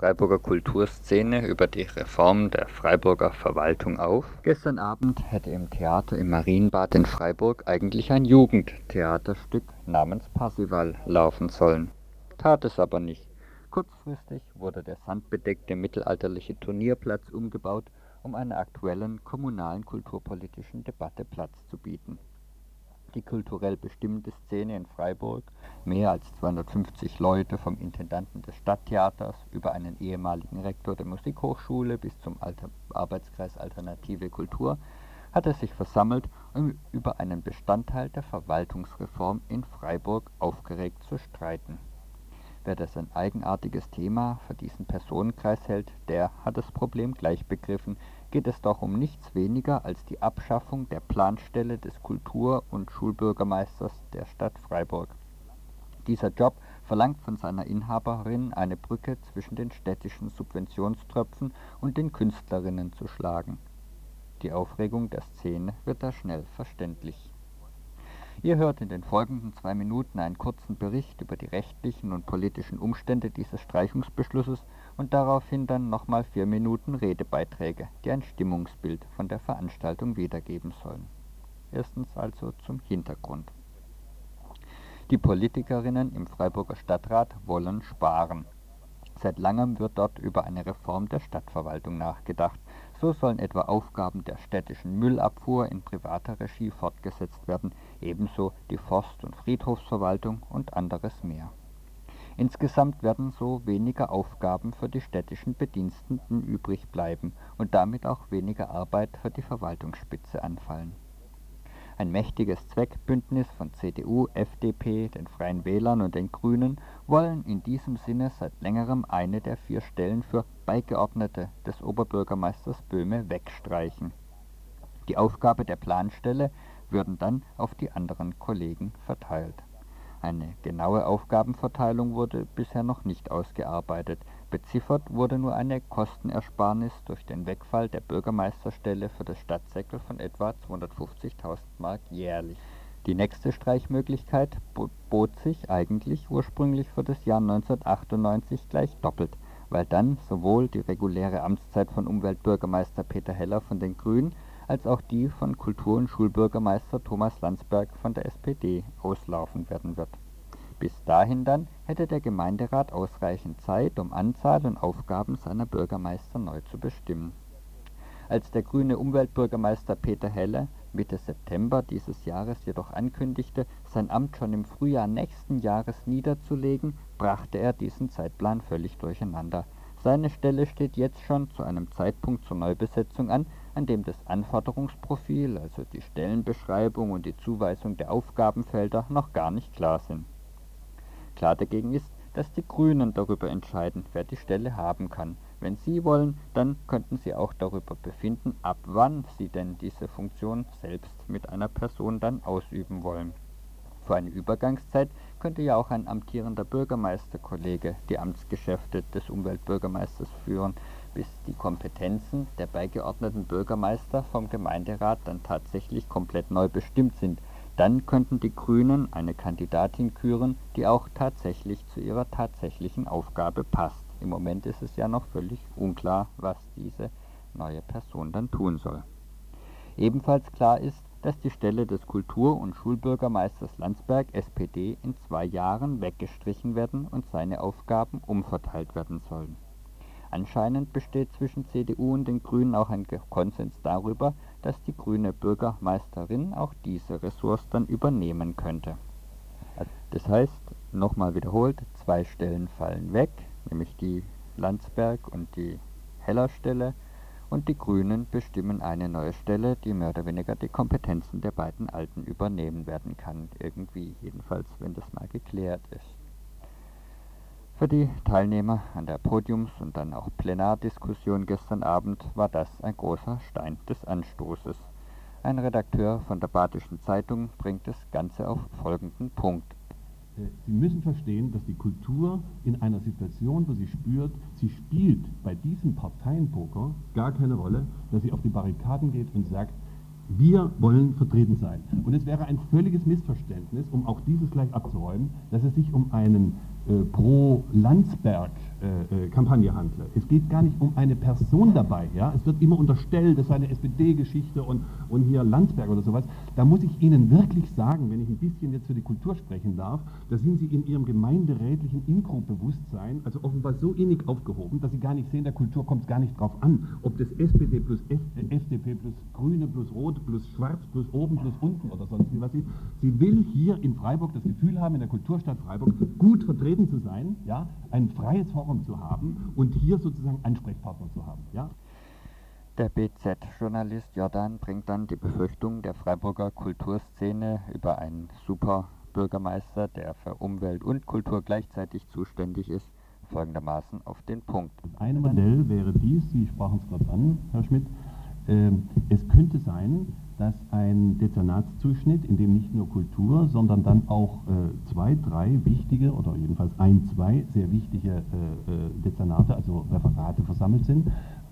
Freiburger Kulturszene über die Reform der Freiburger Verwaltung auf. Gestern Abend hätte im Theater im Marienbad in Freiburg eigentlich ein Jugendtheaterstück namens Parsival laufen sollen. Tat es aber nicht. Kurzfristig wurde der sandbedeckte mittelalterliche Turnierplatz umgebaut, um einer aktuellen kommunalen kulturpolitischen Debatte Platz zu bieten die kulturell bestimmte Szene in Freiburg, mehr als 250 Leute vom Intendanten des Stadttheaters über einen ehemaligen Rektor der Musikhochschule bis zum Arbeitskreis Alternative Kultur, hatte sich versammelt, um über einen Bestandteil der Verwaltungsreform in Freiburg aufgeregt zu streiten. Wer das ein eigenartiges Thema für diesen Personenkreis hält, der hat das Problem gleich begriffen, geht es doch um nichts weniger als die Abschaffung der Planstelle des Kultur und Schulbürgermeisters der Stadt Freiburg. Dieser Job verlangt von seiner Inhaberin eine Brücke zwischen den städtischen Subventionströpfen und den Künstlerinnen zu schlagen. Die Aufregung der Szene wird da schnell verständlich Ihr hört in den folgenden zwei Minuten einen kurzen Bericht über die rechtlichen und politischen Umstände dieses Streichungsbeschlusses und daraufhin dann nochmal vier Minuten Redebeiträge, die ein Stimmungsbild von der Veranstaltung wiedergeben sollen. Erstens also zum Hintergrund. Die Politikerinnen im Freiburger Stadtrat wollen sparen. Seit langem wird dort über eine Reform der Stadtverwaltung nachgedacht. So sollen etwa Aufgaben der städtischen Müllabfuhr in privater Regie fortgesetzt werden, ebenso die Forst- und Friedhofsverwaltung und anderes mehr. Insgesamt werden so weniger Aufgaben für die städtischen Bediensteten übrig bleiben und damit auch weniger Arbeit für die Verwaltungsspitze anfallen ein mächtiges Zweckbündnis von CDU, FDP, den Freien Wählern und den Grünen wollen in diesem Sinne seit längerem eine der vier Stellen für Beigeordnete des Oberbürgermeisters Böhme wegstreichen. Die Aufgabe der Planstelle würden dann auf die anderen Kollegen verteilt eine genaue Aufgabenverteilung wurde bisher noch nicht ausgearbeitet, beziffert wurde nur eine Kostenersparnis durch den Wegfall der Bürgermeisterstelle für das Stadtsäckel von etwa 250.000 Mark jährlich. Die nächste Streichmöglichkeit bot sich eigentlich ursprünglich für das Jahr 1998 gleich doppelt, weil dann sowohl die reguläre Amtszeit von Umweltbürgermeister Peter Heller von den Grünen als auch die von Kultur und Schulbürgermeister Thomas Landsberg von der SPD auslaufen werden wird. Bis dahin dann hätte der Gemeinderat ausreichend Zeit, um Anzahl und Aufgaben seiner Bürgermeister neu zu bestimmen. Als der grüne Umweltbürgermeister Peter Helle Mitte September dieses Jahres jedoch ankündigte, sein Amt schon im Frühjahr nächsten Jahres niederzulegen, brachte er diesen Zeitplan völlig durcheinander. Seine Stelle steht jetzt schon zu einem Zeitpunkt zur Neubesetzung an, an dem das Anforderungsprofil, also die Stellenbeschreibung und die Zuweisung der Aufgabenfelder noch gar nicht klar sind. Klar dagegen ist, dass die Grünen darüber entscheiden, wer die Stelle haben kann. Wenn sie wollen, dann könnten sie auch darüber befinden, ab wann sie denn diese Funktion selbst mit einer Person dann ausüben wollen. Für eine Übergangszeit könnte ja auch ein amtierender Bürgermeisterkollege die Amtsgeschäfte des Umweltbürgermeisters führen, bis die Kompetenzen der beigeordneten Bürgermeister vom Gemeinderat dann tatsächlich komplett neu bestimmt sind. Dann könnten die Grünen eine Kandidatin küren, die auch tatsächlich zu ihrer tatsächlichen Aufgabe passt. Im Moment ist es ja noch völlig unklar, was diese neue Person dann tun soll. Ebenfalls klar ist, dass die Stelle des Kultur- und Schulbürgermeisters Landsberg SPD in zwei Jahren weggestrichen werden und seine Aufgaben umverteilt werden sollen Anscheinend besteht zwischen CDU und den Grünen auch ein Konsens darüber, dass die grüne Bürgermeisterin auch diese Ressorts dann übernehmen könnte. Das heißt, nochmal wiederholt, zwei Stellen fallen weg, nämlich die Landsberg und die Heller-Stelle, und die Grünen bestimmen eine neue Stelle, die mehr oder weniger die Kompetenzen der beiden Alten übernehmen werden kann, irgendwie, jedenfalls, wenn das mal geklärt ist. Für die Teilnehmer an der Podiums- und dann auch Plenardiskussion gestern Abend war das ein großer Stein des Anstoßes. Ein Redakteur von der Badischen Zeitung bringt das Ganze auf folgenden Punkt. Sie müssen verstehen, dass die Kultur in einer Situation, wo sie spürt, sie spielt bei diesem Parteienpoker gar keine Rolle, dass sie auf die Barrikaden geht und sagt, wir wollen vertreten sein. Und es wäre ein völliges Missverständnis, um auch dieses gleich abzuräumen, dass es sich um einen äh, pro Landsberg äh, äh, Kampagne handle. Es geht gar nicht um eine Person dabei. Ja? Es wird immer unterstellt, das sei eine SPD-Geschichte und, und hier Landsberg oder sowas. Da muss ich Ihnen wirklich sagen, wenn ich ein bisschen jetzt für die Kultur sprechen darf, da sind Sie in Ihrem gemeinderätlichen Inkro-Bewusstsein also offenbar so innig aufgehoben, dass Sie gar nicht sehen, der Kultur kommt es gar nicht drauf an, ob das SPD plus F, äh, FDP plus Grüne plus Rot plus Schwarz plus oben plus unten oder sonst wie was ist. Sie will hier in Freiburg das Gefühl haben, in der Kulturstadt Freiburg gut vertreten zu sein, ja? ein freies Forum Forum zu haben und hier sozusagen Ansprechpartner zu haben. Ja? Der BZ-Journalist Jordan bringt dann die Befürchtung der Freiburger Kulturszene über einen Superbürgermeister, der für Umwelt und Kultur gleichzeitig zuständig ist, folgendermaßen auf den Punkt. Ein Modell wäre dies, Sie sprachen es gerade an, Herr Schmidt, äh, es könnte sein, dass ein Dezernatszuschnitt, in dem nicht nur Kultur, sondern dann auch äh, zwei, drei wichtige oder jedenfalls ein, zwei sehr wichtige äh, äh, Dezernate, also Referate versammelt sind,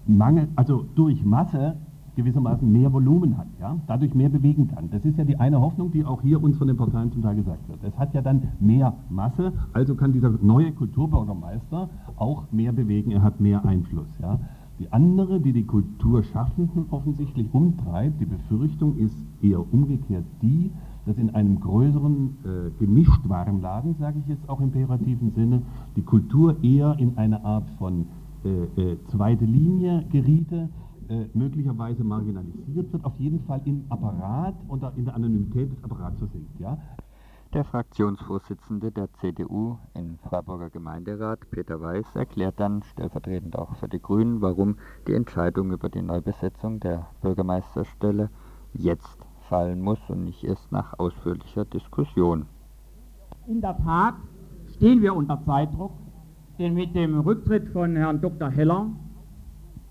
Mangel, also durch Masse gewissermaßen mehr Volumen hat, ja, dadurch mehr bewegen kann. Das ist ja die eine Hoffnung, die auch hier uns von den Parteien zum Teil gesagt wird. Es hat ja dann mehr Masse, also kann dieser neue Kulturbürgermeister auch mehr bewegen, er hat mehr Einfluss. Ja. Die andere, die die Kulturschaffenden offensichtlich umtreibt, die Befürchtung ist eher umgekehrt die, dass in einem größeren äh, Gemischtwarenladen, sage ich jetzt auch im imperativen Sinne, die Kultur eher in eine Art von äh, äh, zweite Linie geriete, äh, möglicherweise marginalisiert wird, auf jeden Fall im Apparat oder in der Anonymität des Apparats versinkt. Ja? Der Fraktionsvorsitzende der CDU im Freiburger Gemeinderat, Peter Weiß, erklärt dann stellvertretend auch für die Grünen, warum die Entscheidung über die Neubesetzung der Bürgermeisterstelle jetzt fallen muss und nicht erst nach ausführlicher Diskussion. In der Tat stehen wir unter Zeitdruck, denn mit dem Rücktritt von Herrn Dr. Heller,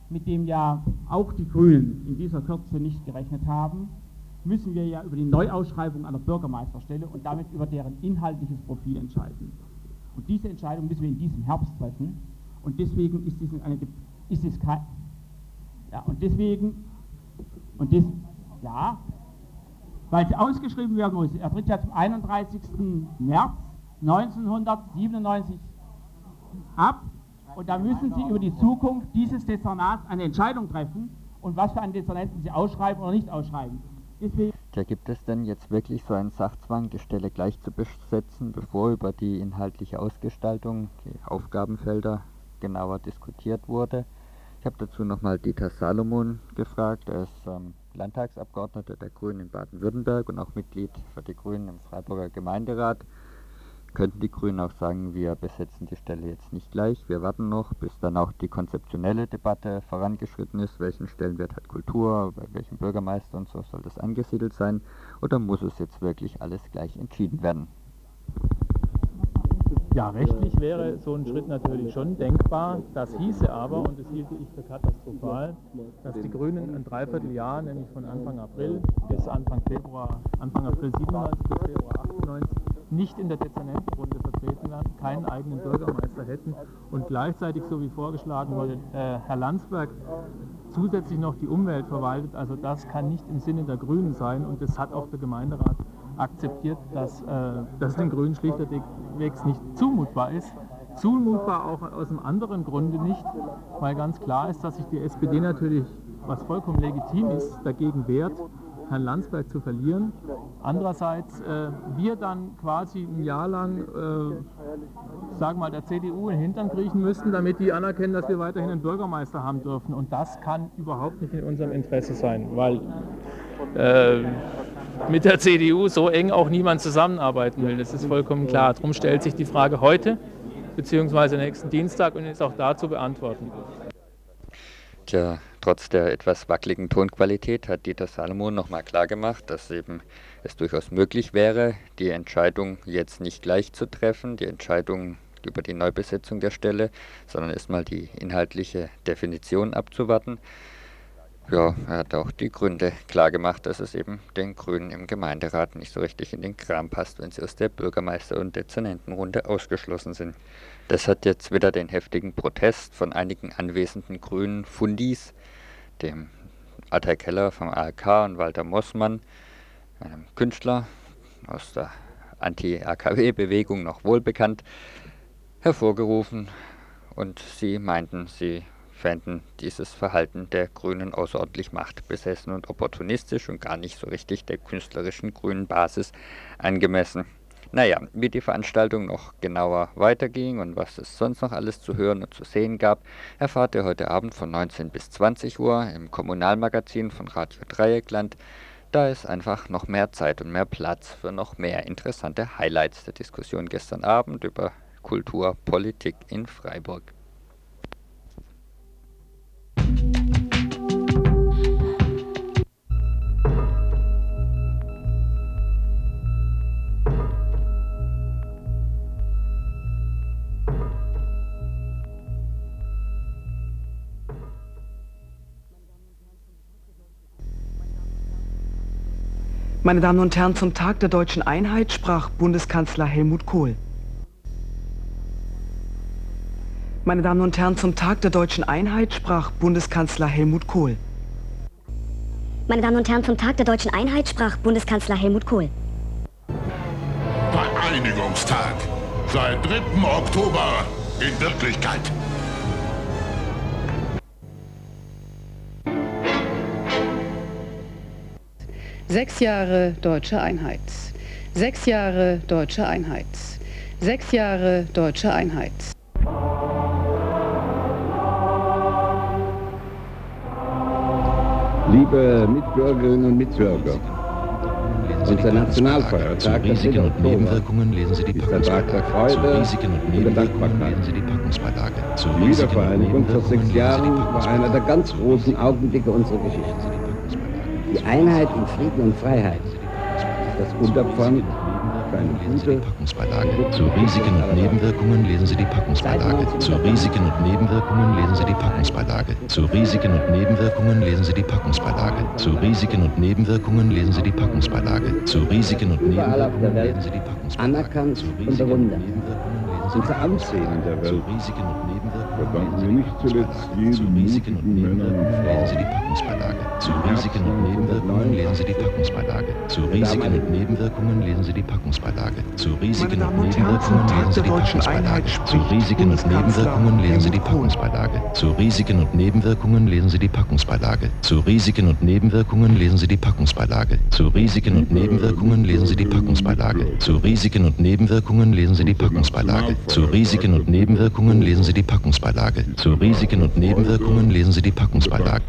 mit dem ja auch die Grünen in dieser Kürze nicht gerechnet haben, müssen wir ja über die Neuausschreibung einer Bürgermeisterstelle und damit über deren inhaltliches Profil entscheiden. Und diese Entscheidung müssen wir in diesem Herbst treffen. Und deswegen ist, dies eine, ist es kein, ja, und deswegen, und das, ja, weil sie ausgeschrieben werden muss. Er tritt ja zum 31. März 1997 ab und da müssen Sie über die Zukunft dieses Dezernats eine Entscheidung treffen und was für einen Dezernenten Sie ausschreiben oder nicht ausschreiben. Da gibt es denn jetzt wirklich so einen Sachzwang, die Stelle gleich zu besetzen, bevor über die inhaltliche Ausgestaltung, die Aufgabenfelder genauer diskutiert wurde? Ich habe dazu nochmal Dieter Salomon gefragt. Er ist ähm, Landtagsabgeordneter der Grünen in Baden-Württemberg und auch Mitglied für die Grünen im Freiburger Gemeinderat könnten die Grünen auch sagen, wir besetzen die Stelle jetzt nicht gleich, wir warten noch, bis dann auch die konzeptionelle Debatte vorangeschritten ist, welchen Stellenwert hat Kultur, bei welchem Bürgermeister und so soll das angesiedelt sein, oder muss es jetzt wirklich alles gleich entschieden werden? Ja, rechtlich wäre so ein Schritt natürlich schon denkbar. Das hieße aber, und das hielte ich für katastrophal, dass die Grünen ein Dreivierteljahr, nämlich von Anfang April bis Anfang Februar, Anfang April 97 bis Februar 98, nicht in der Dezernentenrunde vertreten werden, keinen eigenen Bürgermeister hätten und gleichzeitig, so wie vorgeschlagen wurde, äh, Herr Landsberg zusätzlich noch die Umwelt verwaltet. Also das kann nicht im Sinne der Grünen sein und das hat auch der Gemeinderat akzeptiert, dass äh, das den Grünen schlichtweg nicht zumutbar ist. Zumutbar auch aus einem anderen Grunde nicht, weil ganz klar ist, dass sich die SPD natürlich, was vollkommen legitim ist, dagegen wehrt, Herrn Landsberg zu verlieren. Andererseits äh, wir dann quasi ein Jahr lang, äh, sagen mal, der CDU in den Hintern kriechen müssten, damit die anerkennen, dass wir weiterhin einen Bürgermeister haben dürfen. Und das kann überhaupt nicht in unserem Interesse sein, weil äh, mit der CDU so eng auch niemand zusammenarbeiten will. Das ist vollkommen klar. Darum stellt sich die Frage heute beziehungsweise nächsten Dienstag und ist auch da zu beantworten. Tja, trotz der etwas wackeligen Tonqualität hat Dieter Salomon nochmal klargemacht, dass eben es durchaus möglich wäre, die Entscheidung jetzt nicht gleich zu treffen, die Entscheidung über die Neubesetzung der Stelle, sondern erstmal die inhaltliche Definition abzuwarten. Ja, er hat auch die Gründe klargemacht, dass es eben den Grünen im Gemeinderat nicht so richtig in den Kram passt, wenn sie aus der Bürgermeister- und Dezernentenrunde ausgeschlossen sind. Das hat jetzt wieder den heftigen Protest von einigen anwesenden Grünen Fundis, dem Altai Keller vom ARK und Walter Mossmann, einem Künstler aus der Anti-AKW-Bewegung noch wohlbekannt, hervorgerufen und sie meinten, sie fänden dieses Verhalten der Grünen außerordentlich machtbesessen und opportunistisch und gar nicht so richtig der künstlerischen grünen Basis angemessen. Naja, wie die Veranstaltung noch genauer weiterging und was es sonst noch alles zu hören und zu sehen gab, erfahrt ihr heute Abend von 19 bis 20 Uhr im Kommunalmagazin von Radio Dreieckland. Da ist einfach noch mehr Zeit und mehr Platz für noch mehr interessante Highlights der Diskussion gestern Abend über Kultur, Politik in Freiburg. Meine Damen und Herren, zum Tag der deutschen Einheit sprach Bundeskanzler Helmut Kohl. Meine Damen und Herren, zum Tag der deutschen Einheit sprach Bundeskanzler Helmut Kohl. Meine Damen und Herren, zum Tag der deutschen Einheit sprach Bundeskanzler Helmut Kohl. Vereinigungstag. Seit 3. Oktober in Wirklichkeit. Sechs Jahre deutsche Einheit. Sechs Jahre deutsche Einheit. Sechs Jahre deutsche Einheit. Liebe Mitbürgerinnen und Mitbürger, unser Nationalfeiertag, der Risiken und Nebenwirkungen lesen Sie die Packungsbeilage. Zu Risiken und Nebenwirkungen lesen Sie die Packungsbeilage. Zu Die Risiken und Wiedervereinigung vor sechs Nebenwirkungen lesen Sie Jahren die war einer der ganz großen Augenblicke unserer Geschichte. Die Einheit in Frieden und Freiheit ist das Unterpfand Lesen Sie die Packungsbeilage. Zu Risiken und Nebenwirkungen lesen Sie die Packungsbeilage. Zu Risiken und Nebenwirkungen lesen Sie die Packungsbeilage. Zu Risiken und Nebenwirkungen lesen Sie die Packungsbeilage. Zu Risiken und Nebenwirkungen lesen Sie die Packungsbeilage. Zu Risiken und Nebenwirkungen lesen Sie die Packungsbeilage. anerkannt Zu und Risiken und bewundert. Nebenwirkungen lesen Sie Unser die Ansehen in der Packungsbeilage. Welt Zu Risiken und Nebenwirkungen verdanken wir nicht zuletzt und mutigen Männern lesen Sie die. Packungsbeilage. Zu Risiken und Nebenwirkungen lesen Sie die Packungsbeilage. Zu Risiken und Nebenwirkungen lesen Sie die Packungsbeilage. Zu Risiken und Nebenwirkungen lesen Sie die Packungsbeilage. Zu Risiken und Nebenwirkungen lesen Sie die. Packungsbeilage. Zu Risiken und Nebenwirkungen lesen Sie die Packungsbeilage. Zu Risiken und Nebenwirkungen lesen Sie die Packungsbeilage. Zu Risiken und Nebenwirkungen lesen Sie die Packungsbeilage. Zu Risiken und Nebenwirkungen lesen Sie die Packungsbeilage. Zu Risiken und Nebenwirkungen lesen Sie die Packungsbeilage. Zu Risiken und Nebenwirkungen lesen Sie die Packungsbeilage.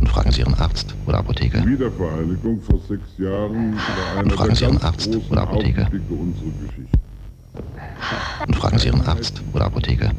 Und fragen Sie Ihren Arzt oder Apotheker. Die Wiedervereinigung vor sechs Jahren war einer fragen Sie Ihren Arzt oder Apotheker. Und fragen Sie Ihren Arzt oder Apotheker.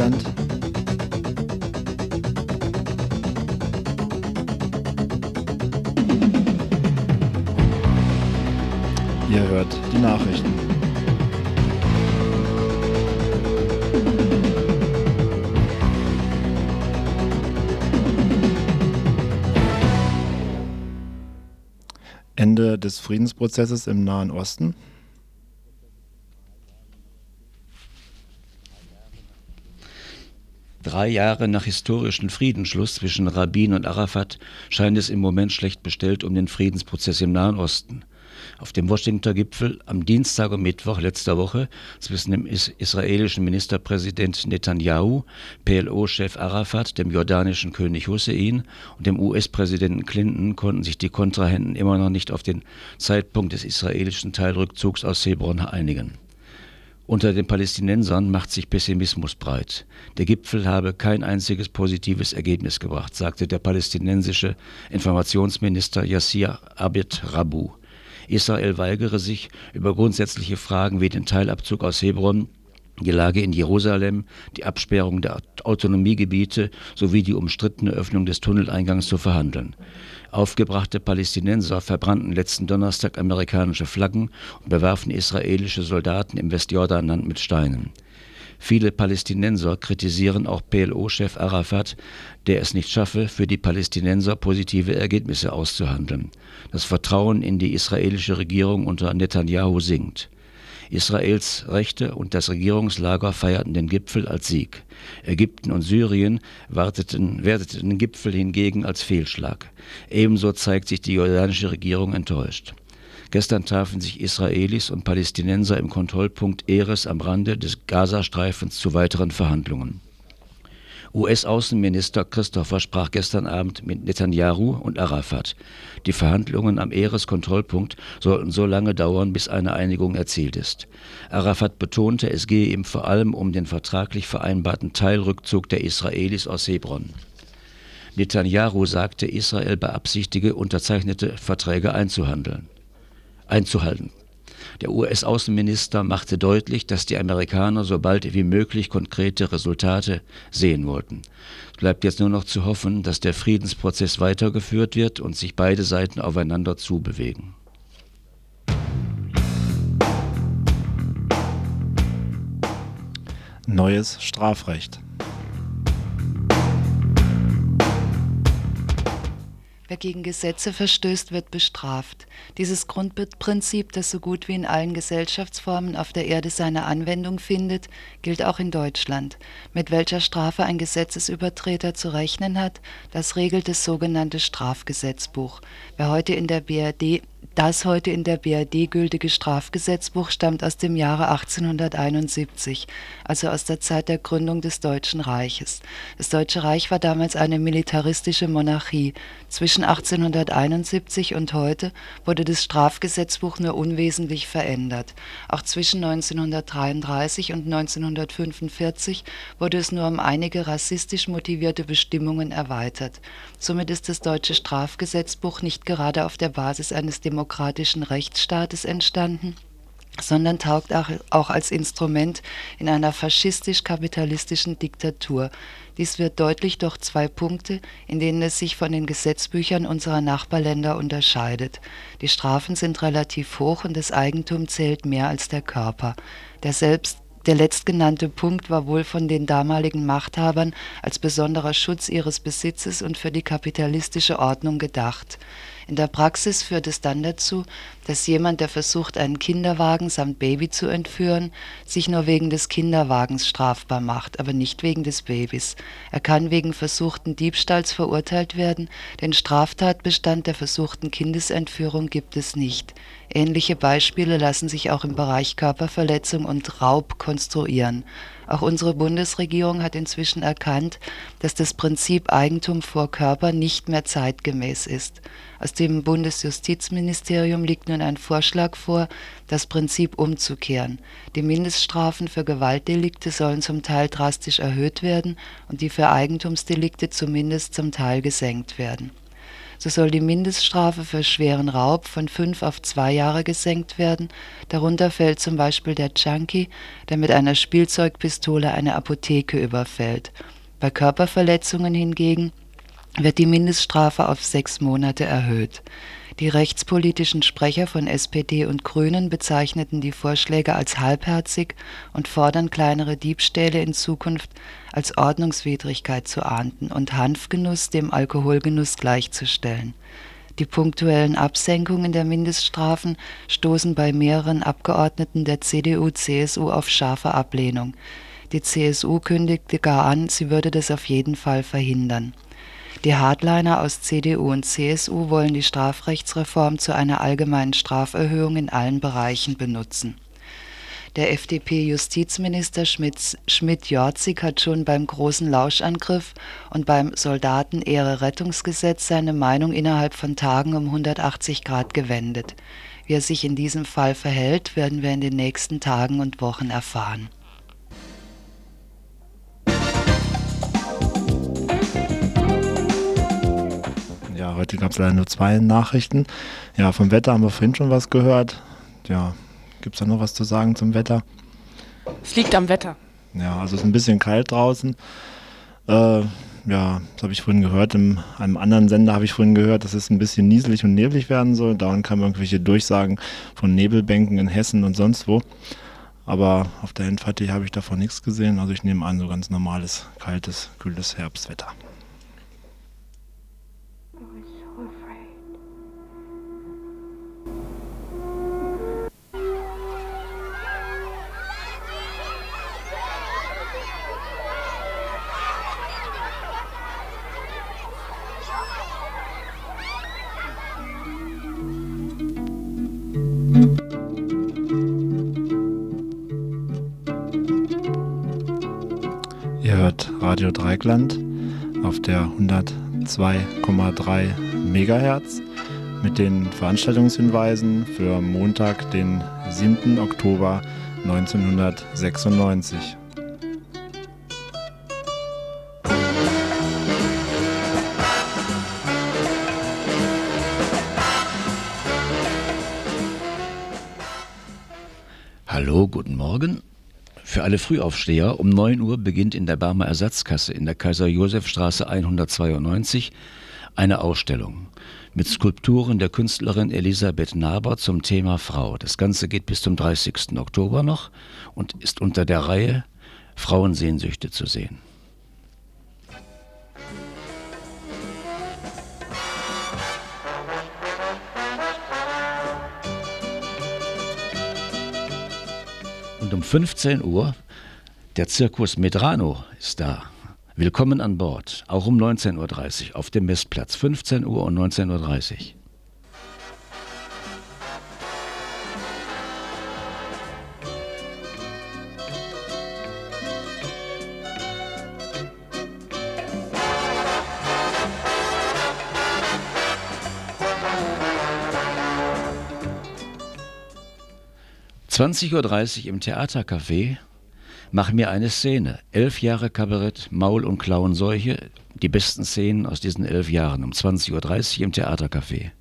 Dreikland. Ihr hört die Nachrichten. Ende des Friedensprozesses im Nahen Osten. Drei Jahre nach historischen Friedensschluss zwischen Rabin und Arafat scheint es im Moment schlecht bestellt um den Friedensprozess im Nahen Osten. Auf dem Washingtoner Gipfel am Dienstag und Mittwoch letzter Woche zwischen dem is israelischen Ministerpräsident Netanyahu, PLO-Chef Arafat, dem jordanischen König Hussein und dem US-Präsidenten Clinton konnten sich die Kontrahenten immer noch nicht auf den Zeitpunkt des israelischen Teilrückzugs aus Hebron einigen. Unter den Palästinensern macht sich Pessimismus breit. Der Gipfel habe kein einziges positives Ergebnis gebracht, sagte der palästinensische Informationsminister Yassir Abed Rabu. Israel weigere sich, über grundsätzliche Fragen wie den Teilabzug aus Hebron die Lage in Jerusalem, die Absperrung der Autonomiegebiete sowie die umstrittene Öffnung des Tunneleingangs zu verhandeln. Aufgebrachte Palästinenser verbrannten letzten Donnerstag amerikanische Flaggen und bewarfen israelische Soldaten im Westjordanland mit Steinen. Viele Palästinenser kritisieren auch PLO-Chef Arafat, der es nicht schaffe, für die Palästinenser positive Ergebnisse auszuhandeln. Das Vertrauen in die israelische Regierung unter Netanyahu sinkt. Israels Rechte und das Regierungslager feierten den Gipfel als Sieg. Ägypten und Syrien warteten, werteten den Gipfel hingegen als Fehlschlag. Ebenso zeigt sich die jordanische Regierung enttäuscht. Gestern trafen sich Israelis und Palästinenser im Kontrollpunkt Eres am Rande des Gazastreifens zu weiteren Verhandlungen. US-Außenminister Christopher sprach gestern Abend mit Netanyahu und Arafat. Die Verhandlungen am Eres-Kontrollpunkt sollten so lange dauern, bis eine Einigung erzielt ist. Arafat betonte, es gehe ihm vor allem um den vertraglich vereinbarten Teilrückzug der Israelis aus Hebron. Netanyahu sagte, Israel beabsichtige, unterzeichnete Verträge einzuhandeln, einzuhalten. Der US-Außenminister machte deutlich, dass die Amerikaner so bald wie möglich konkrete Resultate sehen wollten. Es bleibt jetzt nur noch zu hoffen, dass der Friedensprozess weitergeführt wird und sich beide Seiten aufeinander zubewegen. Neues Strafrecht. Wer gegen Gesetze verstößt, wird bestraft. Dieses Grundprinzip, das so gut wie in allen Gesellschaftsformen auf der Erde seine Anwendung findet, gilt auch in Deutschland. Mit welcher Strafe ein Gesetzesübertreter zu rechnen hat, das regelt das sogenannte Strafgesetzbuch. Wer heute in der BRD das heute in der BRD gültige Strafgesetzbuch stammt aus dem Jahre 1871, also aus der Zeit der Gründung des Deutschen Reiches. Das Deutsche Reich war damals eine militaristische Monarchie. Zwischen 1871 und heute wurde das Strafgesetzbuch nur unwesentlich verändert. Auch zwischen 1933 und 1945 wurde es nur um einige rassistisch motivierte Bestimmungen erweitert. Somit ist das deutsche Strafgesetzbuch nicht gerade auf der Basis eines demokratischen Rechtsstaates entstanden, sondern taugt auch, auch als Instrument in einer faschistisch-kapitalistischen Diktatur. Dies wird deutlich durch zwei Punkte, in denen es sich von den Gesetzbüchern unserer Nachbarländer unterscheidet. Die Strafen sind relativ hoch und das Eigentum zählt mehr als der Körper. Der selbst der letztgenannte Punkt war wohl von den damaligen Machthabern als besonderer Schutz ihres Besitzes und für die kapitalistische Ordnung gedacht in der Praxis führt es dann dazu, dass jemand, der versucht, einen Kinderwagen samt Baby zu entführen, sich nur wegen des Kinderwagens strafbar macht, aber nicht wegen des Babys. Er kann wegen versuchten Diebstahls verurteilt werden, den Straftatbestand der versuchten Kindesentführung gibt es nicht. Ähnliche Beispiele lassen sich auch im Bereich Körperverletzung und Raub konstruieren. Auch unsere Bundesregierung hat inzwischen erkannt, dass das Prinzip Eigentum vor Körper nicht mehr zeitgemäß ist. Aus dem Bundesjustizministerium liegt nun ein Vorschlag vor, das Prinzip umzukehren. Die Mindeststrafen für Gewaltdelikte sollen zum Teil drastisch erhöht werden und die für Eigentumsdelikte zumindest zum Teil gesenkt werden so soll die Mindeststrafe für schweren Raub von fünf auf zwei Jahre gesenkt werden. Darunter fällt zum Beispiel der Junkie, der mit einer Spielzeugpistole eine Apotheke überfällt. Bei Körperverletzungen hingegen wird die Mindeststrafe auf sechs Monate erhöht. Die rechtspolitischen Sprecher von SPD und Grünen bezeichneten die Vorschläge als halbherzig und fordern kleinere Diebstähle in Zukunft als Ordnungswidrigkeit zu ahnden und Hanfgenuss dem Alkoholgenuss gleichzustellen. Die punktuellen Absenkungen der Mindeststrafen stoßen bei mehreren Abgeordneten der CDU/CSU auf scharfe Ablehnung. Die CSU kündigte gar an, sie würde das auf jeden Fall verhindern die Hardliner aus CDU und CSU wollen die Strafrechtsreform zu einer allgemeinen Straferhöhung in allen Bereichen benutzen. Der FDP-Justizminister Schmidt-Jorzig hat schon beim großen Lauschangriff und beim Soldaten-Ehre-Rettungsgesetz seine Meinung innerhalb von Tagen um 180 Grad gewendet Wie er sich in diesem Fall verhält, werden wir in den nächsten Tagen und Wochen erfahren. Heute gab es leider nur zwei Nachrichten. Ja, vom Wetter haben wir vorhin schon was gehört. Ja, gibt es da noch was zu sagen zum Wetter? Es liegt am Wetter. Ja, also es ist ein bisschen kalt draußen. Äh, ja, das habe ich vorhin gehört. In einem anderen Sender habe ich vorhin gehört, dass es ein bisschen nieselig und neblig werden soll. Dauernd kamen irgendwelche Durchsagen von Nebelbänken in Hessen und sonst wo. Aber auf der Hinfahrt habe ich davon nichts gesehen. Also ich nehme an, so ganz normales, kaltes, kühles Herbstwetter. Dreikland auf der 102,3 Megahertz mit den Veranstaltungshinweisen für Montag, den 7. Oktober 1996. Hallo, guten Morgen. Für alle Frühaufsteher um 9 Uhr beginnt in der Barmer Ersatzkasse in der Kaiser-Josef-Straße 192 eine Ausstellung mit Skulpturen der Künstlerin Elisabeth Naber zum Thema Frau. Das Ganze geht bis zum 30. Oktober noch und ist unter der Reihe Frauensehnsüchte zu sehen. Und um 15 Uhr, der Zirkus Medrano ist da. Willkommen an Bord, auch um 19.30 Uhr auf dem Messplatz, 15 Uhr und 19.30 Uhr. ...20.30 Uhr im Theatercafé Mach mir eine Szene. Elf Jahre Kabarett, Maul- und Klauenseuche. Die besten Szenen aus diesen elf Jahren um 20.30 Uhr im Theatercafé.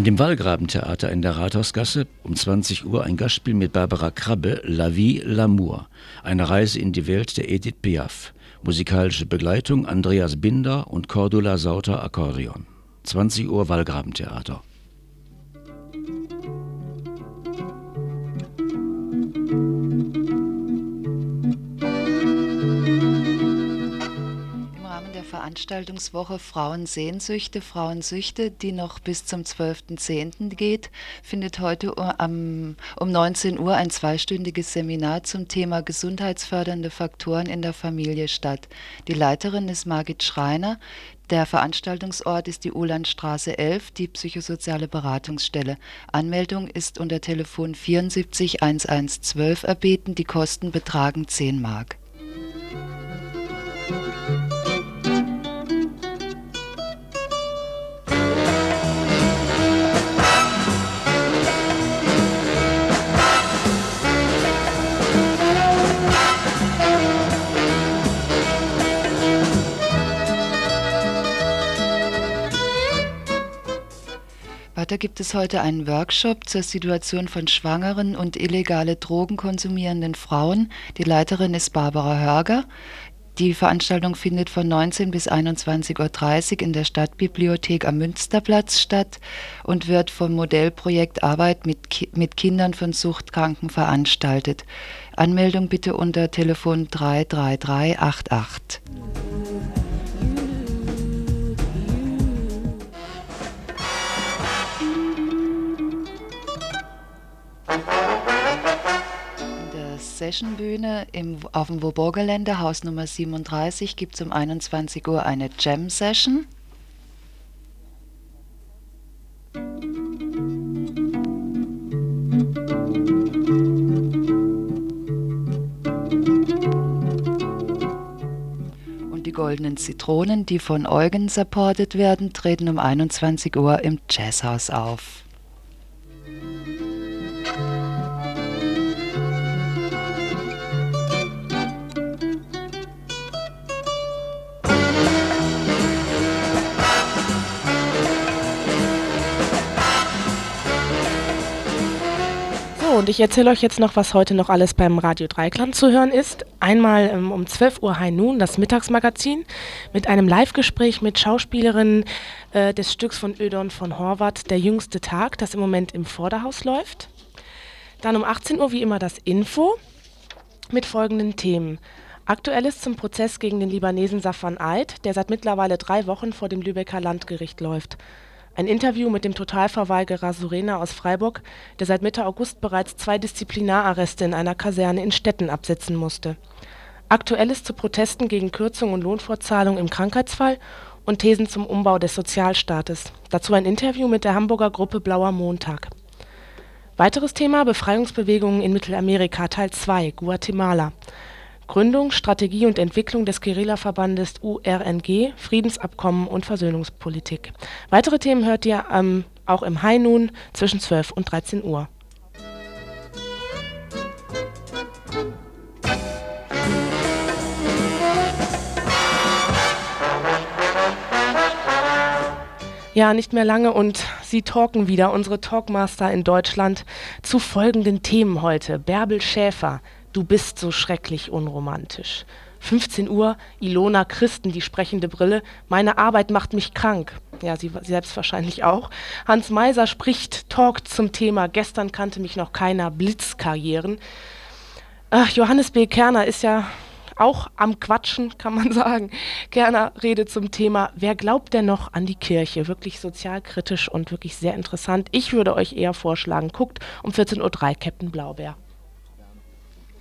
Und im Wallgrabentheater in der Rathausgasse um 20 Uhr ein Gastspiel mit Barbara Krabbe, La Vie, L'amour. Eine Reise in die Welt der Edith Piaf. Musikalische Begleitung Andreas Binder und Cordula Sauter Akkordeon. 20 Uhr Wallgrabentheater. Der Veranstaltungswoche Frauensehnsüchte, Frauensüchte, die noch bis zum 12.10. geht, findet heute um, um 19 Uhr ein zweistündiges Seminar zum Thema gesundheitsfördernde Faktoren in der Familie statt. Die Leiterin ist Margit Schreiner. Der Veranstaltungsort ist die Uhlandstraße 11, die psychosoziale Beratungsstelle. Anmeldung ist unter Telefon 74 1112 erbeten. Die Kosten betragen 10 Mark. Weiter gibt es heute einen Workshop zur Situation von schwangeren und illegale Drogen konsumierenden Frauen. Die Leiterin ist Barbara Hörger. Die Veranstaltung findet von 19 bis 21.30 Uhr in der Stadtbibliothek am Münsterplatz statt und wird vom Modellprojekt Arbeit mit, Ki mit Kindern von Suchtkranken veranstaltet. Anmeldung bitte unter Telefon 33388. In der Sessionbühne auf dem Woburger Länder, Haus Nummer 37, gibt es um 21 Uhr eine Jam-Session. Und die goldenen Zitronen, die von Eugen supportet werden, treten um 21 Uhr im Jazzhaus auf. Ich erzähle euch jetzt noch, was heute noch alles beim Radio Dreikland zu hören ist. Einmal ähm, um 12 Uhr High Noon, das Mittagsmagazin, mit einem Live-Gespräch mit Schauspielerinnen äh, des Stücks von Ödon von Horvath, Der jüngste Tag, das im Moment im Vorderhaus läuft. Dann um 18 Uhr wie immer das Info mit folgenden Themen. Aktuelles zum Prozess gegen den Libanesen Safan Eid, der seit mittlerweile drei Wochen vor dem Lübecker Landgericht läuft. Ein Interview mit dem Totalverweigerer Surena aus Freiburg, der seit Mitte August bereits zwei Disziplinararreste in einer Kaserne in Stetten absitzen musste. Aktuelles zu Protesten gegen Kürzung und Lohnfortzahlung im Krankheitsfall und Thesen zum Umbau des Sozialstaates. Dazu ein Interview mit der Hamburger Gruppe Blauer Montag. Weiteres Thema Befreiungsbewegungen in Mittelamerika Teil 2 Guatemala. Gründung, Strategie und Entwicklung des Guerillaverbandes URNG, Friedensabkommen und Versöhnungspolitik. Weitere Themen hört ihr ähm, auch im High Noon zwischen 12 und 13 Uhr. Ja, nicht mehr lange und Sie talken wieder, unsere Talkmaster in Deutschland, zu folgenden Themen heute. Bärbel Schäfer, Du bist so schrecklich unromantisch. 15 Uhr, Ilona Christen, die sprechende Brille. Meine Arbeit macht mich krank. Ja, sie selbst wahrscheinlich auch. Hans Meiser spricht, talkt zum Thema Gestern kannte mich noch keiner, Blitzkarrieren. Ach, Johannes B. Kerner ist ja auch am Quatschen, kann man sagen. Kerner redet zum Thema, wer glaubt denn noch an die Kirche? Wirklich sozialkritisch und wirklich sehr interessant. Ich würde euch eher vorschlagen, guckt um 14.03 Uhr Captain Blaubeer.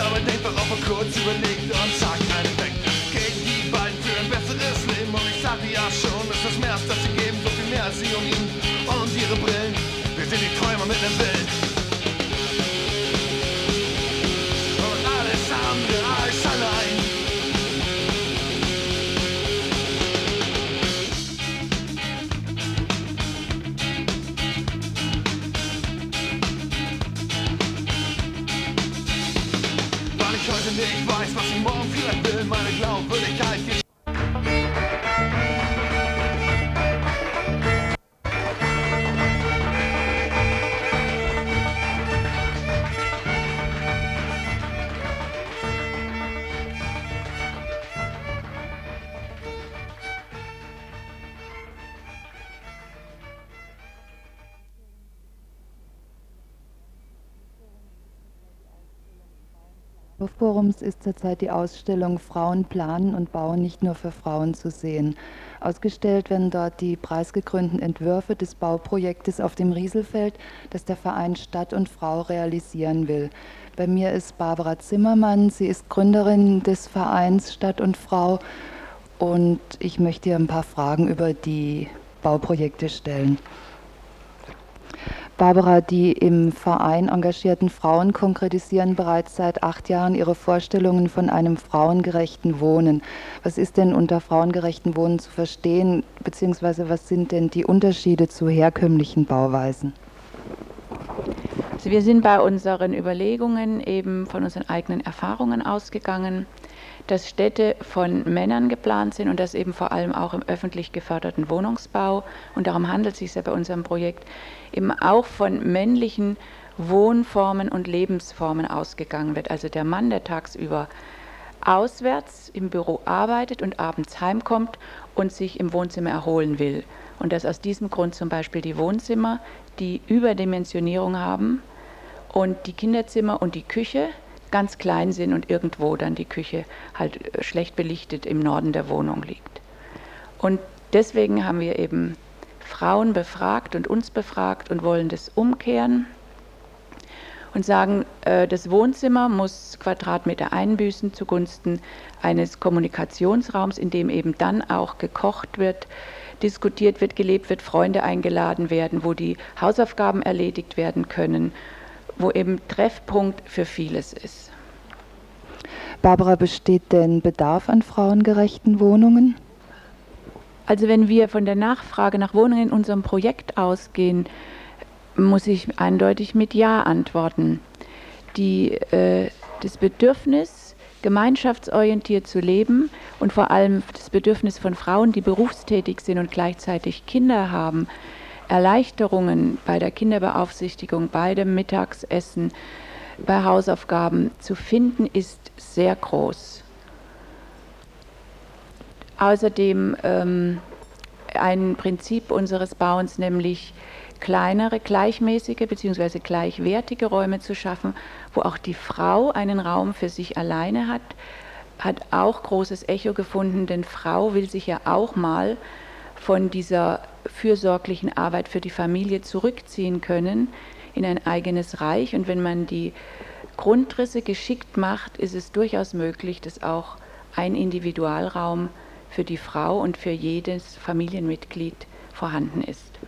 aber denkt doch auch mal kurz überlegt und sagt einen Weg gegen die beiden für ein besseres Leben. Und ich sagte ja schon, es ist das März, das sie geben, so viel mehr als sie um ihn und ihre Brillen. Wir sind die Träumer mit dem Willen Forums ist zurzeit die Ausstellung Frauen planen und bauen nicht nur für Frauen zu sehen. Ausgestellt werden dort die preisgekrönten Entwürfe des Bauprojektes auf dem Rieselfeld, das der Verein Stadt und Frau realisieren will. Bei mir ist Barbara Zimmermann, sie ist Gründerin des Vereins Stadt und Frau und ich möchte ihr ein paar Fragen über die Bauprojekte stellen. Barbara, die im Verein engagierten Frauen konkretisieren bereits seit acht Jahren ihre Vorstellungen von einem frauengerechten Wohnen. Was ist denn unter frauengerechten Wohnen zu verstehen, beziehungsweise was sind denn die Unterschiede zu herkömmlichen Bauweisen? Also wir sind bei unseren Überlegungen eben von unseren eigenen Erfahrungen ausgegangen dass Städte von Männern geplant sind und das eben vor allem auch im öffentlich geförderten Wohnungsbau, und darum handelt es sich ja bei unserem Projekt, eben auch von männlichen Wohnformen und Lebensformen ausgegangen wird. Also der Mann, der tagsüber auswärts im Büro arbeitet und abends heimkommt und sich im Wohnzimmer erholen will. Und dass aus diesem Grund zum Beispiel die Wohnzimmer die Überdimensionierung haben und die Kinderzimmer und die Küche ganz klein sind und irgendwo dann die Küche halt äh, schlecht belichtet im Norden der Wohnung liegt. Und deswegen haben wir eben Frauen befragt und uns befragt und wollen das umkehren und sagen, äh, das Wohnzimmer muss Quadratmeter einbüßen zugunsten eines Kommunikationsraums, in dem eben dann auch gekocht wird, diskutiert wird, gelebt wird, Freunde eingeladen werden, wo die Hausaufgaben erledigt werden können, wo eben Treffpunkt für vieles ist. Barbara, besteht denn Bedarf an frauengerechten Wohnungen? Also wenn wir von der Nachfrage nach Wohnungen in unserem Projekt ausgehen, muss ich eindeutig mit Ja antworten. Die, äh, das Bedürfnis, gemeinschaftsorientiert zu leben und vor allem das Bedürfnis von Frauen, die berufstätig sind und gleichzeitig Kinder haben, Erleichterungen bei der Kinderbeaufsichtigung, bei dem Mittagsessen, bei Hausaufgaben zu finden, ist sehr groß. Außerdem ähm, ein Prinzip unseres Bauens, nämlich kleinere, gleichmäßige bzw. gleichwertige Räume zu schaffen, wo auch die Frau einen Raum für sich alleine hat, hat auch großes Echo gefunden, denn Frau will sich ja auch mal von dieser fürsorglichen Arbeit für die Familie zurückziehen können in ein eigenes Reich. Und wenn man die Grundrisse geschickt macht, ist es durchaus möglich, dass auch ein Individualraum für die Frau und für jedes Familienmitglied vorhanden ist.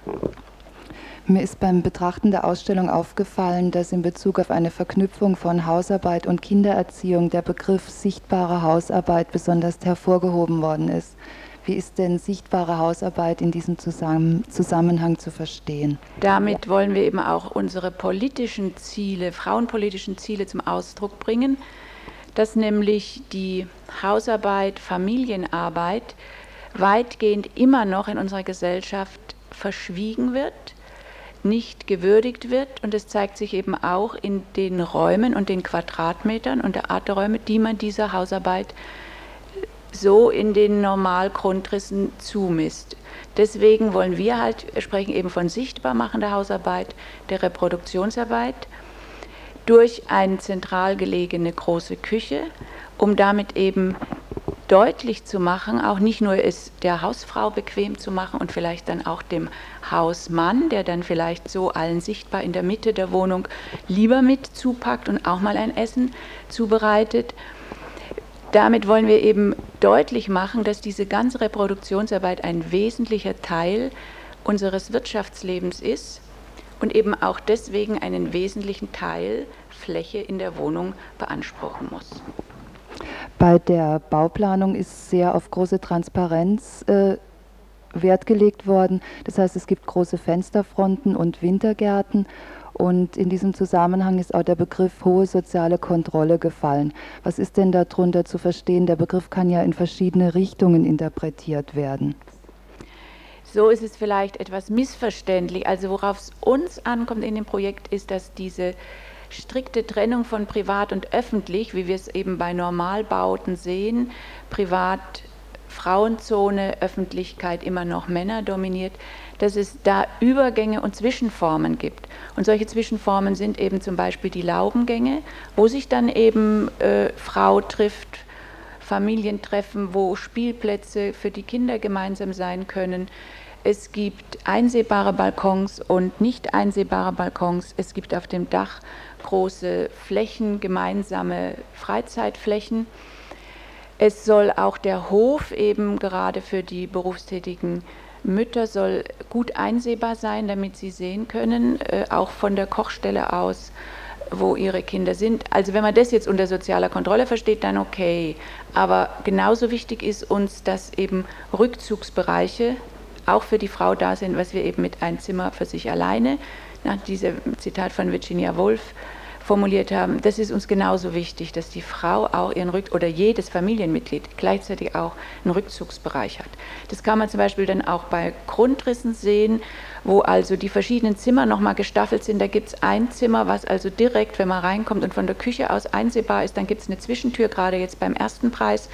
Mir ist beim Betrachten der Ausstellung aufgefallen, dass in Bezug auf eine Verknüpfung von Hausarbeit und Kindererziehung der Begriff sichtbare Hausarbeit besonders hervorgehoben worden ist. Wie ist denn sichtbare Hausarbeit in diesem Zusammenhang zu verstehen? Damit wollen wir eben auch unsere politischen Ziele, frauenpolitischen Ziele zum Ausdruck bringen, dass nämlich die Hausarbeit, Familienarbeit weitgehend immer noch in unserer Gesellschaft verschwiegen wird nicht gewürdigt wird. Und es zeigt sich eben auch in den Räumen und den Quadratmetern und der Art der Räume, die man dieser Hausarbeit so in den Normalgrundrissen zumisst. Deswegen wollen wir halt sprechen eben von sichtbarmachen der Hausarbeit, der Reproduktionsarbeit durch eine zentral gelegene große Küche, um damit eben deutlich zu machen, auch nicht nur es der Hausfrau bequem zu machen und vielleicht dann auch dem Hausmann, der dann vielleicht so allen sichtbar in der Mitte der Wohnung lieber mit zupackt und auch mal ein Essen zubereitet. Damit wollen wir eben deutlich machen, dass diese ganze Reproduktionsarbeit ein wesentlicher Teil unseres Wirtschaftslebens ist und eben auch deswegen einen wesentlichen Teil Fläche in der Wohnung beanspruchen muss. Bei der Bauplanung ist sehr auf große Transparenz äh, Wert gelegt worden. Das heißt, es gibt große Fensterfronten und Wintergärten. Und in diesem Zusammenhang ist auch der Begriff hohe soziale Kontrolle gefallen. Was ist denn darunter zu verstehen? Der Begriff kann ja in verschiedene Richtungen interpretiert werden. So ist es vielleicht etwas missverständlich. Also worauf es uns ankommt in dem Projekt ist, dass diese strikte Trennung von privat und öffentlich, wie wir es eben bei Normalbauten sehen, privat Frauenzone, Öffentlichkeit immer noch Männer dominiert, dass es da Übergänge und Zwischenformen gibt. Und solche Zwischenformen sind eben zum Beispiel die Laubengänge, wo sich dann eben äh, Frau trifft, Familientreffen, wo Spielplätze für die Kinder gemeinsam sein können. Es gibt einsehbare Balkons und nicht einsehbare Balkons. Es gibt auf dem Dach große Flächen, gemeinsame Freizeitflächen. Es soll auch der Hof eben gerade für die berufstätigen Mütter soll gut einsehbar sein, damit sie sehen können, äh, auch von der Kochstelle aus, wo ihre Kinder sind. Also wenn man das jetzt unter sozialer Kontrolle versteht, dann okay. Aber genauso wichtig ist uns, dass eben Rückzugsbereiche auch für die Frau da sind, was wir eben mit ein Zimmer für sich alleine nach diesem Zitat von Virginia Woolf formuliert haben, das ist uns genauso wichtig, dass die Frau auch ihren Rück oder jedes Familienmitglied gleichzeitig auch einen Rückzugsbereich hat. Das kann man zum Beispiel dann auch bei Grundrissen sehen, wo also die verschiedenen Zimmer nochmal gestaffelt sind. Da gibt es ein Zimmer, was also direkt, wenn man reinkommt und von der Küche aus einsehbar ist, dann gibt es eine Zwischentür, gerade jetzt beim ersten Preis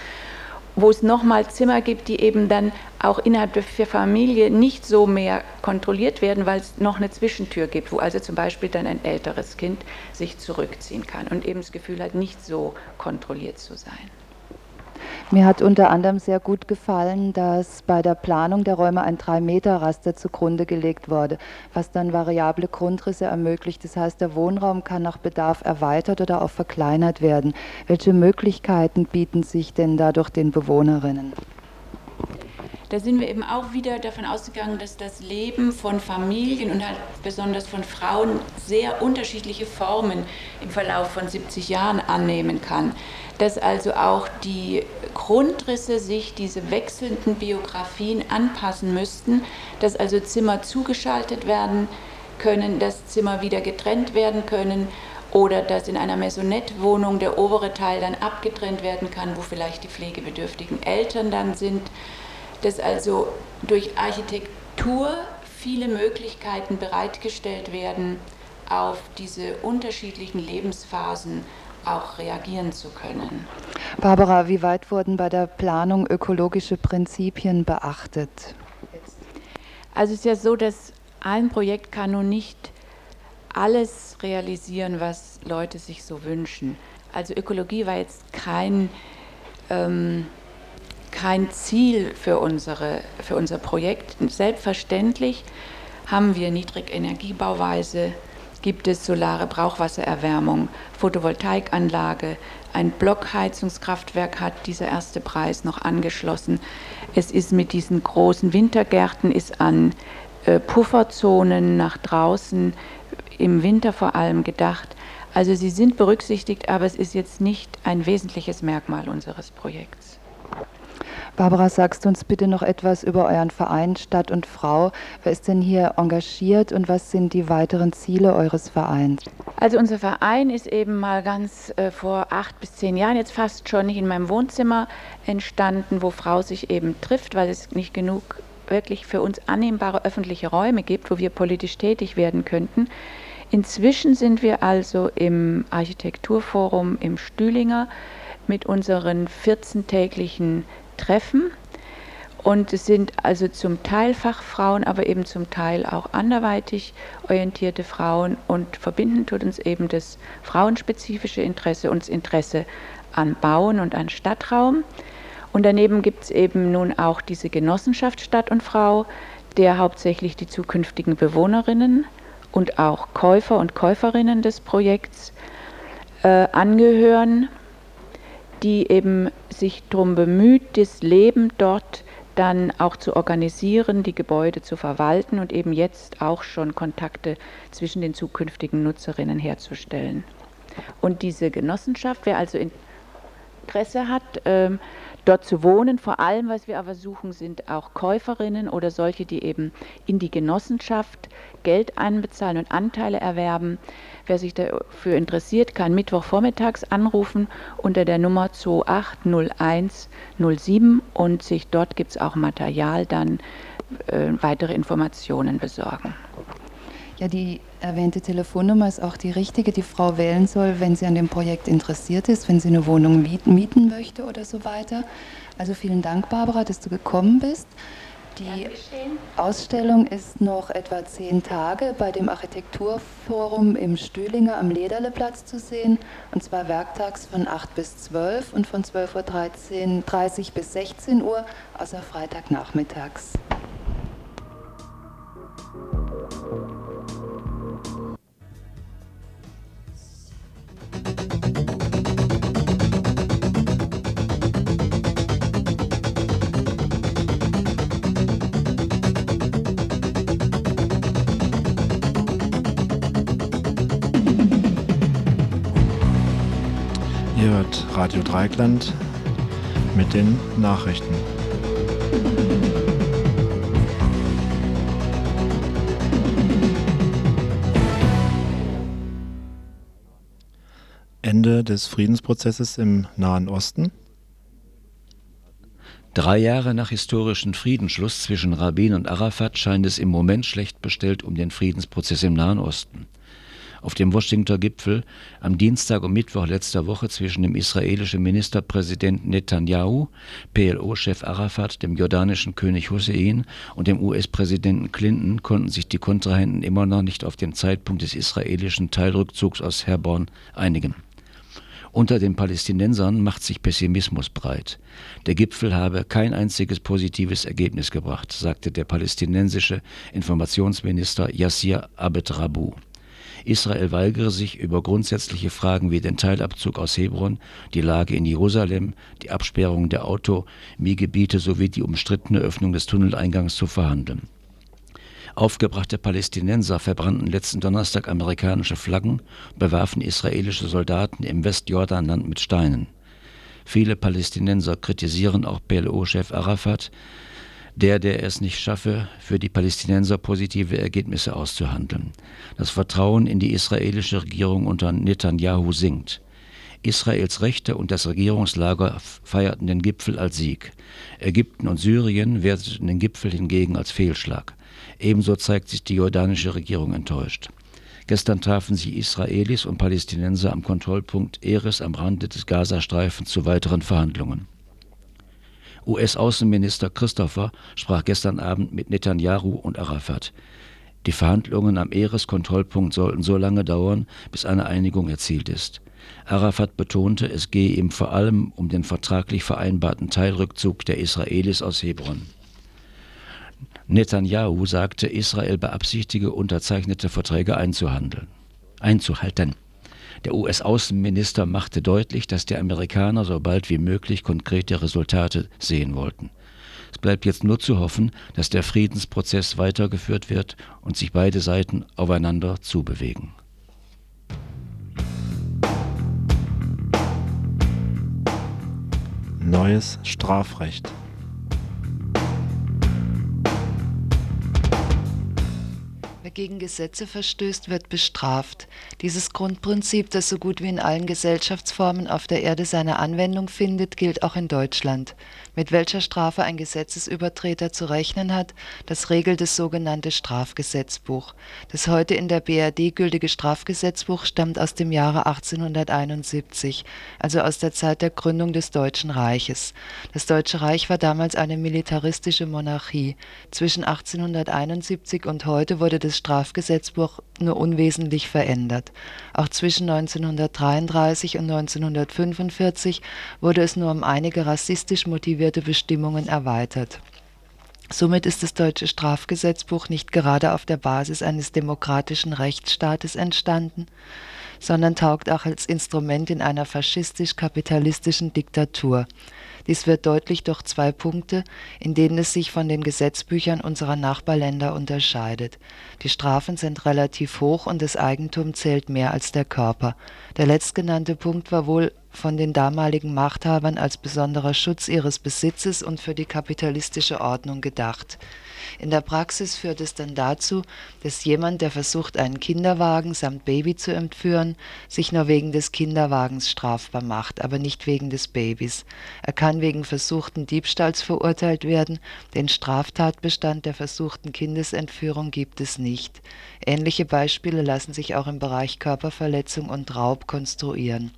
wo es nochmal Zimmer gibt, die eben dann auch innerhalb der Familie nicht so mehr kontrolliert werden, weil es noch eine Zwischentür gibt, wo also zum Beispiel dann ein älteres Kind sich zurückziehen kann und eben das Gefühl hat, nicht so kontrolliert zu sein. Mir hat unter anderem sehr gut gefallen, dass bei der Planung der Räume ein 3-Meter-Raster zugrunde gelegt wurde, was dann variable Grundrisse ermöglicht. Das heißt, der Wohnraum kann nach Bedarf erweitert oder auch verkleinert werden. Welche Möglichkeiten bieten sich denn dadurch den Bewohnerinnen? da sind wir eben auch wieder davon ausgegangen, dass das Leben von Familien und halt besonders von Frauen sehr unterschiedliche Formen im Verlauf von 70 Jahren annehmen kann. Dass also auch die Grundrisse sich diese wechselnden Biografien anpassen müssten, dass also Zimmer zugeschaltet werden können, dass Zimmer wieder getrennt werden können oder dass in einer Maisonette-Wohnung der obere Teil dann abgetrennt werden kann, wo vielleicht die pflegebedürftigen Eltern dann sind. Dass also durch Architektur viele Möglichkeiten bereitgestellt werden, auf diese unterschiedlichen Lebensphasen auch reagieren zu können. Barbara, wie weit wurden bei der Planung ökologische Prinzipien beachtet? Also es ist ja so, dass ein Projekt kann nun nicht alles realisieren, was Leute sich so wünschen. Also Ökologie war jetzt kein ähm, kein Ziel für, unsere, für unser Projekt. Selbstverständlich haben wir Niedrigenergiebauweise, gibt es solare Brauchwassererwärmung, Photovoltaikanlage, ein Blockheizungskraftwerk hat dieser erste Preis noch angeschlossen. Es ist mit diesen großen Wintergärten ist an äh, Pufferzonen nach draußen im Winter vor allem gedacht. Also sie sind berücksichtigt, aber es ist jetzt nicht ein wesentliches Merkmal unseres Projekts. Barbara, sagst du uns bitte noch etwas über euren Verein Stadt und Frau? Wer ist denn hier engagiert und was sind die weiteren Ziele eures Vereins? Also unser Verein ist eben mal ganz äh, vor acht bis zehn Jahren jetzt fast schon in meinem Wohnzimmer entstanden, wo Frau sich eben trifft, weil es nicht genug wirklich für uns annehmbare öffentliche Räume gibt, wo wir politisch tätig werden könnten. Inzwischen sind wir also im Architekturforum im Stühlinger mit unseren 14-täglichen treffen. Und es sind also zum Teil Fachfrauen, aber eben zum Teil auch anderweitig orientierte Frauen. Und verbinden tut uns eben das frauenspezifische Interesse und das Interesse an Bauen und an Stadtraum. Und daneben gibt es eben nun auch diese Genossenschaft Stadt und Frau, der hauptsächlich die zukünftigen Bewohnerinnen und auch Käufer und Käuferinnen des Projekts äh, angehören die eben sich darum bemüht, das Leben dort dann auch zu organisieren, die Gebäude zu verwalten und eben jetzt auch schon Kontakte zwischen den zukünftigen Nutzerinnen herzustellen. Und diese Genossenschaft, wer also Interesse hat, ähm, dort zu wohnen. Vor allem, was wir aber suchen, sind auch Käuferinnen oder solche, die eben in die Genossenschaft Geld einbezahlen und Anteile erwerben. Wer sich dafür interessiert, kann Mittwochvormittags anrufen unter der Nummer 280107 und sich dort gibt es auch Material dann äh, weitere Informationen besorgen. Ja, die erwähnte Telefonnummer ist auch die richtige, die Frau wählen soll, wenn sie an dem Projekt interessiert ist, wenn sie eine Wohnung mieten möchte oder so weiter. Also vielen Dank, Barbara, dass du gekommen bist. Die Ausstellung ist noch etwa zehn Tage bei dem Architekturforum im Stühlinger am Lederleplatz zu sehen, und zwar werktags von 8 bis 12 und von 12.30 Uhr bis 16 Uhr, außer Freitagnachmittags. Ihr hört Radio Dreikland mit den Nachrichten. Des Friedensprozesses im Nahen Osten. Drei Jahre nach historischem Friedensschluss zwischen Rabin und Arafat scheint es im Moment schlecht bestellt um den Friedensprozess im Nahen Osten. auf dem Washington Gipfel am Dienstag und Mittwoch letzter Woche zwischen dem israelischen Ministerpräsidenten Netanyahu, PLO-Chef Arafat, dem jordanischen König Hussein und dem US-Präsidenten Clinton konnten sich die Kontrahenten immer noch nicht auf den Zeitpunkt des israelischen Teilrückzugs aus Herborn einigen. Unter den Palästinensern macht sich Pessimismus breit. Der Gipfel habe kein einziges positives Ergebnis gebracht, sagte der palästinensische Informationsminister Yassir Abed Rabu. Israel weigere sich über grundsätzliche Fragen wie den Teilabzug aus Hebron, die Lage in Jerusalem, die Absperrung der Autonomiegebiete sowie die umstrittene Öffnung des Tunneleingangs zu verhandeln. Aufgebrachte Palästinenser verbrannten letzten Donnerstag amerikanische Flaggen, bewarfen israelische Soldaten im Westjordanland mit Steinen. Viele Palästinenser kritisieren auch PLO-Chef Arafat, der, der es nicht schaffe, für die Palästinenser positive Ergebnisse auszuhandeln. Das Vertrauen in die israelische Regierung unter Netanyahu sinkt. Israels Rechte und das Regierungslager feierten den Gipfel als Sieg. Ägypten und Syrien werteten den Gipfel hingegen als Fehlschlag. Ebenso zeigt sich die jordanische Regierung enttäuscht. Gestern trafen sich Israelis und Palästinenser am Kontrollpunkt Eres am Rande des Gazastreifens zu weiteren Verhandlungen. US-Außenminister Christopher sprach gestern Abend mit Netanyahu und Arafat. Die Verhandlungen am Eres-Kontrollpunkt sollten so lange dauern, bis eine Einigung erzielt ist. Arafat betonte, es gehe ihm vor allem um den vertraglich vereinbarten Teilrückzug der Israelis aus Hebron. Netanyahu sagte, Israel beabsichtige, unterzeichnete Verträge einzuhandeln, einzuhalten. Der US-Außenminister machte deutlich, dass die Amerikaner so bald wie möglich konkrete Resultate sehen wollten. Es bleibt jetzt nur zu hoffen, dass der Friedensprozess weitergeführt wird und sich beide Seiten aufeinander zubewegen. Neues Strafrecht. Gegen Gesetze verstößt, wird bestraft. Dieses Grundprinzip, das so gut wie in allen Gesellschaftsformen auf der Erde seine Anwendung findet, gilt auch in Deutschland. Mit welcher Strafe ein Gesetzesübertreter zu rechnen hat, das regelt das sogenannte Strafgesetzbuch. Das heute in der BRD gültige Strafgesetzbuch stammt aus dem Jahre 1871, also aus der Zeit der Gründung des Deutschen Reiches. Das Deutsche Reich war damals eine militaristische Monarchie. Zwischen 1871 und heute wurde das Strafgesetzbuch nur unwesentlich verändert. Auch zwischen 1933 und 1945 wurde es nur um einige rassistisch motivierte Bestimmungen erweitert. Somit ist das deutsche Strafgesetzbuch nicht gerade auf der Basis eines demokratischen Rechtsstaates entstanden, sondern taugt auch als Instrument in einer faschistisch-kapitalistischen Diktatur. Dies wird deutlich durch zwei Punkte, in denen es sich von den Gesetzbüchern unserer Nachbarländer unterscheidet. Die Strafen sind relativ hoch und das Eigentum zählt mehr als der Körper. Der letztgenannte Punkt war wohl von den damaligen Machthabern als besonderer Schutz ihres Besitzes und für die kapitalistische Ordnung gedacht. In der Praxis führt es dann dazu, dass jemand, der versucht, einen Kinderwagen samt Baby zu entführen, sich nur wegen des Kinderwagens strafbar macht, aber nicht wegen des Babys. Er kann wegen versuchten Diebstahls verurteilt werden, den Straftatbestand der versuchten Kindesentführung gibt es nicht. Ähnliche Beispiele lassen sich auch im Bereich Körperverletzung und Raub konstruieren.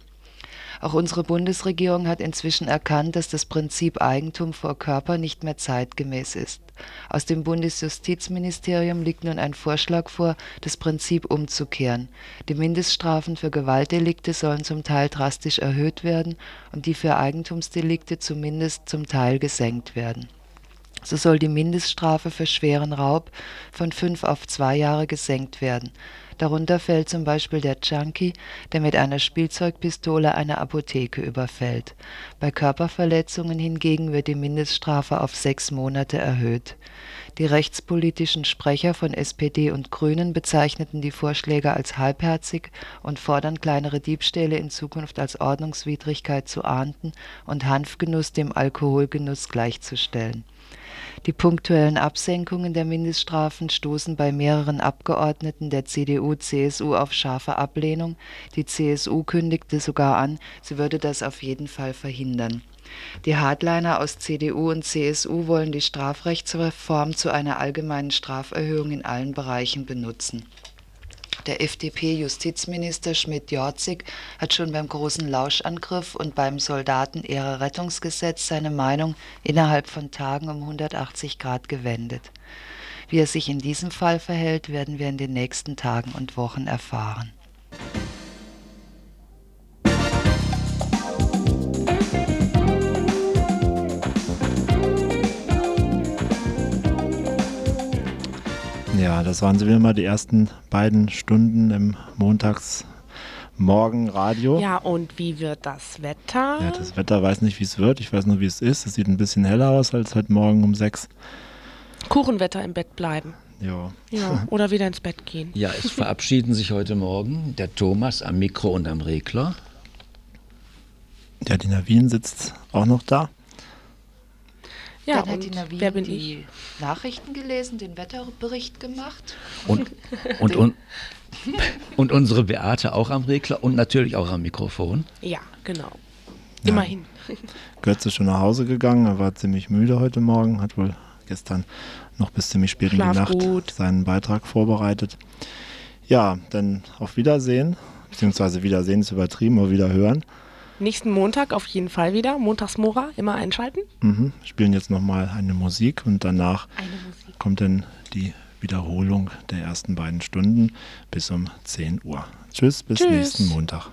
Auch unsere Bundesregierung hat inzwischen erkannt, dass das Prinzip Eigentum vor Körper nicht mehr zeitgemäß ist. Aus dem Bundesjustizministerium liegt nun ein Vorschlag vor, das Prinzip umzukehren. Die Mindeststrafen für Gewaltdelikte sollen zum Teil drastisch erhöht werden und die für Eigentumsdelikte zumindest zum Teil gesenkt werden. So soll die Mindeststrafe für schweren Raub von fünf auf zwei Jahre gesenkt werden. Darunter fällt zum Beispiel der Junkie, der mit einer Spielzeugpistole eine Apotheke überfällt. Bei Körperverletzungen hingegen wird die Mindeststrafe auf sechs Monate erhöht. Die rechtspolitischen Sprecher von SPD und Grünen bezeichneten die Vorschläge als halbherzig und fordern kleinere Diebstähle in Zukunft als Ordnungswidrigkeit zu ahnden und Hanfgenuss dem Alkoholgenuss gleichzustellen die punktuellen Absenkungen der Mindeststrafen stoßen bei mehreren Abgeordneten der CDU/CSU auf scharfe Ablehnung, die CSU kündigte sogar an, sie würde das auf jeden Fall verhindern. Die Hardliner aus CDU und CSU wollen die Strafrechtsreform zu einer allgemeinen Straferhöhung in allen Bereichen benutzen Der FDP-Justizminister Schmidt-Jorzig hat schon beim großen Lauschangriff und beim Soldaten-Ehre-Rettungsgesetz seine Meinung innerhalb von Tagen um 180 Grad gewendet. Wie er sich in diesem Fall verhält, werden wir in den nächsten Tagen und Wochen erfahren. Ja, das waren sie wieder mal die ersten beiden Stunden im Montagsmorgenradio. Ja, und wie wird das Wetter? Ja, das Wetter weiß nicht, wie es wird. Ich weiß nur, wie es ist. Es sieht ein bisschen heller aus als heute Morgen um sechs. Kuchenwetter im Bett bleiben. Ja. Ja, oder wieder ins Bett gehen. Ja, es verabschieden sich heute Morgen der Thomas am Mikro und am Regler. Ja, die Navin sitzt auch noch da. Ja, Dann hat die Navin wer bin die Nachrichten gelesen, den Wetterbericht gemacht. Und, und, und, und unsere Beate auch am Regler und natürlich auch am Mikrofon. Ja, genau. Immerhin. Götze ist schon nach Hause gegangen. Er war ziemlich müde heute Morgen, hat wohl gestern noch bis ziemlich spät in die Nacht gut. seinen Beitrag vorbereitet. Ja, dann auf Wiedersehen, beziehungsweise Wiedersehen ist übertrieben, aber wieder hören. Nächsten Montag auf jeden Fall wieder. Montagsmora, immer einschalten. Mhm. Spielen jetzt nochmal eine Musik und danach kommt dann die Wiederholung der ersten beiden Stunden bis um 10 Uhr. Tschüss, bis Tschüss. nächsten Montag.